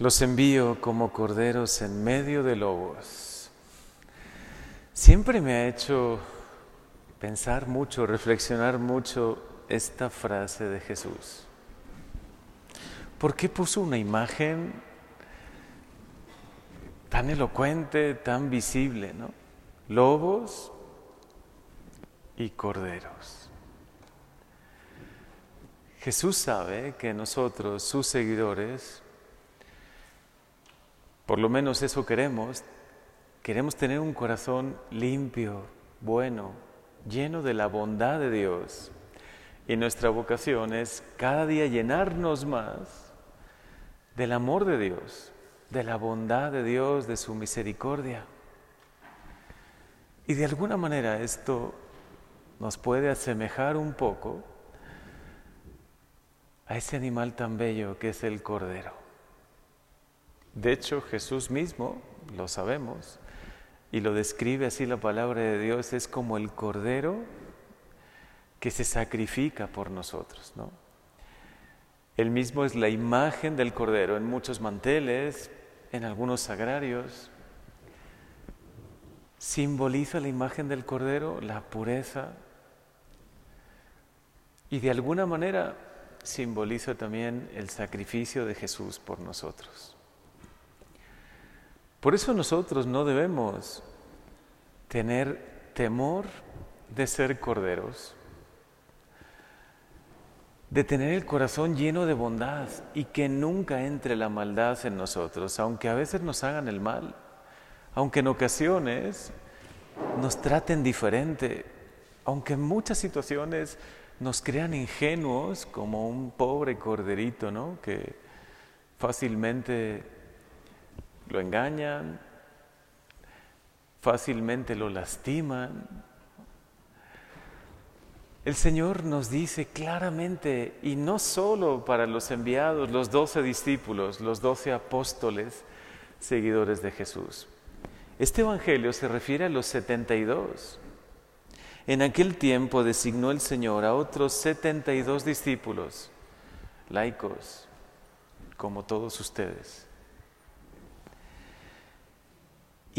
Los envío como corderos en medio de lobos. Siempre me ha hecho pensar mucho, reflexionar mucho esta frase de Jesús. ¿Por qué puso una imagen tan elocuente, tan visible, ¿no? Lobos y corderos. Jesús sabe que nosotros, sus seguidores, por lo menos eso queremos, queremos tener un corazón limpio, bueno, lleno de la bondad de Dios. Y nuestra vocación es cada día llenarnos más del amor de Dios, de la bondad de Dios, de su misericordia. Y de alguna manera esto nos puede asemejar un poco a ese animal tan bello que es el cordero. De hecho, Jesús mismo, lo sabemos, y lo describe así la palabra de Dios, es como el cordero que se sacrifica por nosotros, ¿no? Él mismo es la imagen del cordero en muchos manteles, en algunos sagrarios. Simboliza la imagen del cordero la pureza y de alguna manera simboliza también el sacrificio de Jesús por nosotros. Por eso nosotros no debemos tener temor de ser corderos, de tener el corazón lleno de bondad y que nunca entre la maldad en nosotros, aunque a veces nos hagan el mal, aunque en ocasiones nos traten diferente, aunque en muchas situaciones nos crean ingenuos como un pobre corderito, ¿no? Que fácilmente lo engañan, fácilmente lo lastiman. El Señor nos dice claramente, y no solo para los enviados, los doce discípulos, los doce apóstoles, seguidores de Jesús. Este Evangelio se refiere a los 72. En aquel tiempo designó el Señor a otros 72 discípulos, laicos, como todos ustedes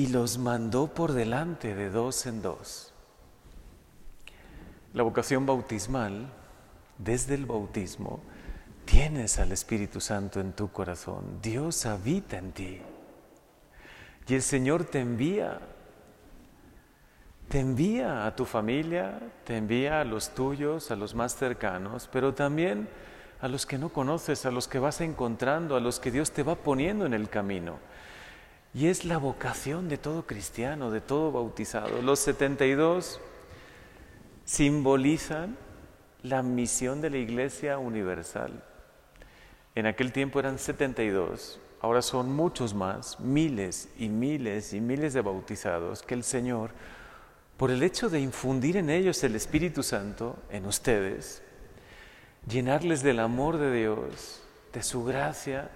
y los mandó por delante de dos en dos. La vocación bautismal, desde el bautismo, tienes al Espíritu Santo en tu corazón. Dios habita en ti. Y el Señor te envía. Te envía a tu familia, te envía a los tuyos, a los más cercanos, pero también a los que no conoces, a los que vas encontrando, a los que Dios te va poniendo en el camino. Y es la vocación de todo cristiano, de todo bautizado. Los 72 simbolizan la misión de la Iglesia Universal. En aquel tiempo eran 72, ahora son muchos más, miles y miles y miles de bautizados que el Señor, por el hecho de infundir en ellos el Espíritu Santo, en ustedes, llenarles del amor de Dios, de su gracia,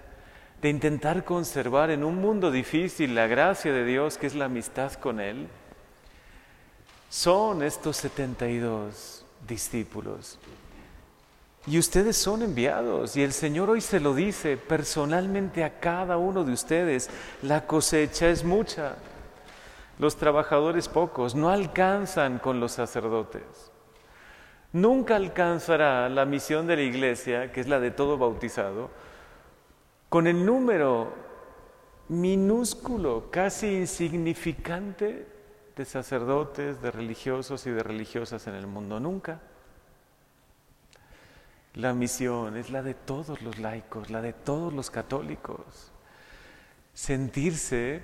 de intentar conservar en un mundo difícil la gracia de Dios, que es la amistad con Él, son estos 72 discípulos. Y ustedes son enviados y el Señor hoy se lo dice personalmente a cada uno de ustedes. La cosecha es mucha, los trabajadores pocos, no alcanzan con los sacerdotes. Nunca alcanzará la misión de la iglesia, que es la de todo bautizado, con el número minúsculo, casi insignificante de sacerdotes, de religiosos y de religiosas en el mundo. Nunca. La misión es la de todos los laicos, la de todos los católicos. Sentirse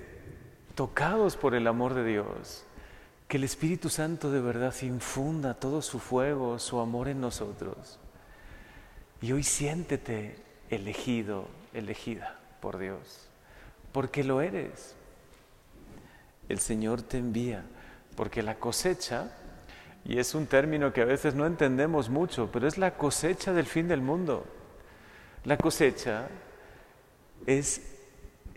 tocados por el amor de Dios, que el Espíritu Santo de verdad infunda todo su fuego, su amor en nosotros. Y hoy siéntete elegido, elegida por Dios, porque lo eres. El Señor te envía, porque la cosecha, y es un término que a veces no entendemos mucho, pero es la cosecha del fin del mundo. La cosecha es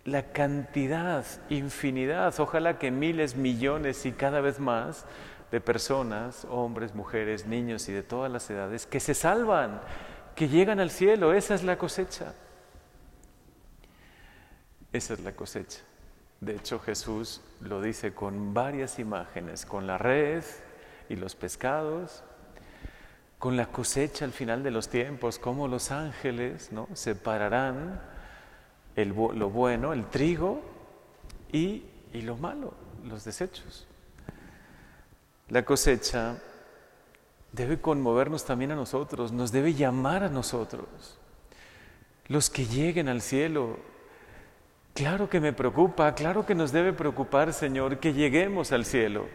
la cantidad, infinidad, ojalá que miles, millones y cada vez más de personas, hombres, mujeres, niños y de todas las edades, que se salvan, que llegan al cielo, esa es la cosecha. Esa es la cosecha. De hecho, Jesús lo dice con varias imágenes, con la red y los pescados, con la cosecha al final de los tiempos, como los ángeles ¿no? separarán lo bueno, el trigo, y, y lo malo, los desechos. La cosecha debe conmovernos también a nosotros, nos debe llamar a nosotros. Los que lleguen al cielo, claro que me preocupa, claro que nos debe preocupar, Señor, que lleguemos al cielo,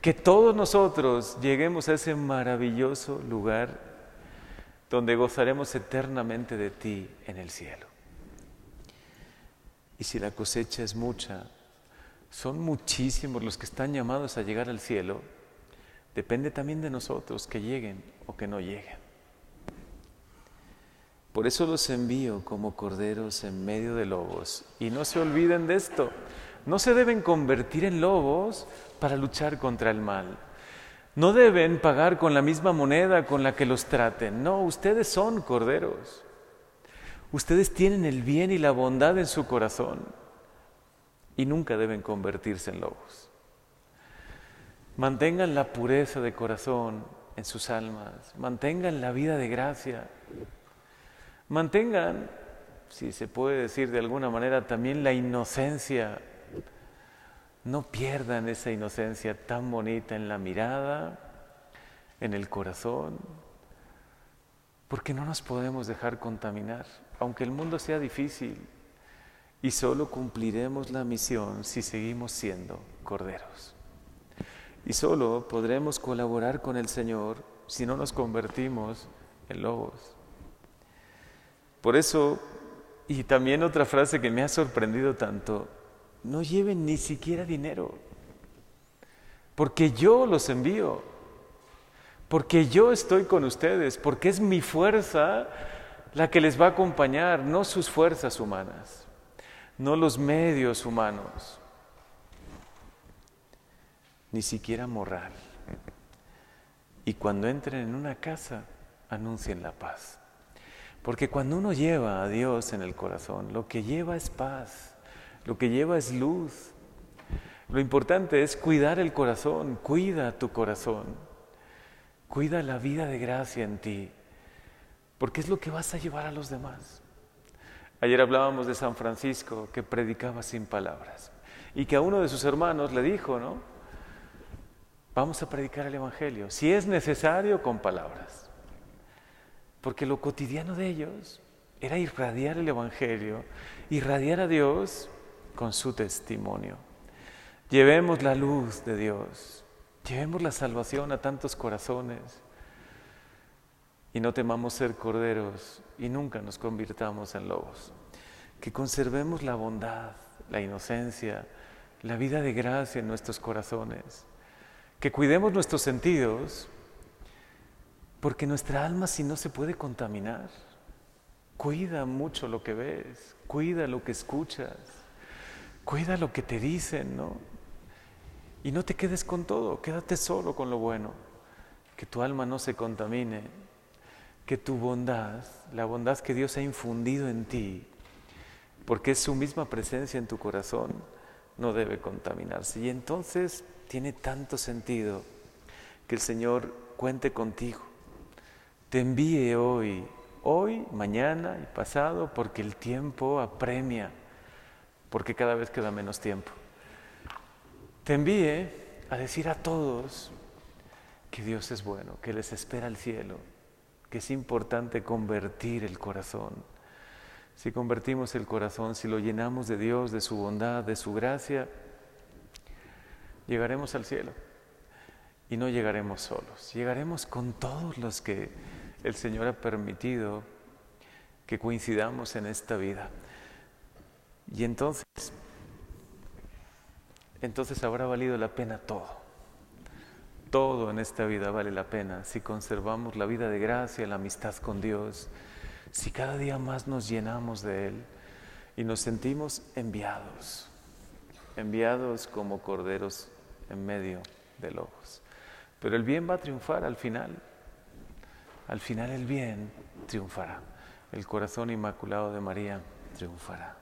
que todos nosotros lleguemos a ese maravilloso lugar donde gozaremos eternamente de ti en el cielo. Y si la cosecha es mucha, son muchísimos los que están llamados a llegar al cielo, depende también de nosotros que lleguen o que no lleguen. Por eso los envío como corderos en medio de lobos. Y no se olviden de esto. No se deben convertir en lobos para luchar contra el mal. No deben pagar con la misma moneda con la que los traten. No, ustedes son corderos. Ustedes tienen el bien y la bondad en su corazón y nunca deben convertirse en lobos. Mantengan la pureza de corazón en sus almas, mantengan la vida de gracia, mantengan, si se puede decir de alguna manera, también la inocencia. No pierdan esa inocencia tan bonita en la mirada, en el corazón, porque no nos podemos dejar contaminar, aunque el mundo sea difícil, y solo cumpliremos la misión si seguimos siendo corderos. Y solo podremos colaborar con el Señor si no nos convertimos en lobos. Por eso, y también otra frase que me ha sorprendido tanto, no lleven ni siquiera dinero, porque yo los envío, porque yo estoy con ustedes, porque es mi fuerza la que les va a acompañar, no sus fuerzas humanas, no los medios humanos ni siquiera moral. Y cuando entren en una casa, anuncien la paz. Porque cuando uno lleva a Dios en el corazón, lo que lleva es paz, lo que lleva es luz. Lo importante es cuidar el corazón, cuida tu corazón, cuida la vida de gracia en ti, porque es lo que vas a llevar a los demás. Ayer hablábamos de San Francisco que predicaba sin palabras y que a uno de sus hermanos le dijo, ¿no? Vamos a predicar el Evangelio, si es necesario, con palabras. Porque lo cotidiano de ellos era irradiar el Evangelio, irradiar a Dios con su testimonio. Llevemos la luz de Dios, llevemos la salvación a tantos corazones y no temamos ser corderos y nunca nos convirtamos en lobos. Que conservemos la bondad, la inocencia, la vida de gracia en nuestros corazones que cuidemos nuestros sentidos, porque nuestra alma si no se puede contaminar. Cuida mucho lo que ves, cuida lo que escuchas, cuida lo que te dicen, ¿no? Y no te quedes con todo, quédate solo con lo bueno, que tu alma no se contamine, que tu bondad, la bondad que Dios ha infundido en ti, porque es su misma presencia en tu corazón, no debe contaminarse. Y entonces tiene tanto sentido que el Señor cuente contigo, te envíe hoy, hoy, mañana y pasado, porque el tiempo apremia, porque cada vez queda menos tiempo. Te envíe a decir a todos que Dios es bueno, que les espera el cielo, que es importante convertir el corazón. Si convertimos el corazón, si lo llenamos de Dios, de su bondad, de su gracia, llegaremos al cielo. Y no llegaremos solos, llegaremos con todos los que el Señor ha permitido que coincidamos en esta vida. Y entonces, entonces habrá valido la pena todo. Todo en esta vida vale la pena si conservamos la vida de gracia, la amistad con Dios, si cada día más nos llenamos de Él y nos sentimos enviados, enviados como corderos en medio de lobos. Pero el bien va a triunfar al final. Al final el bien triunfará. El corazón inmaculado de María triunfará.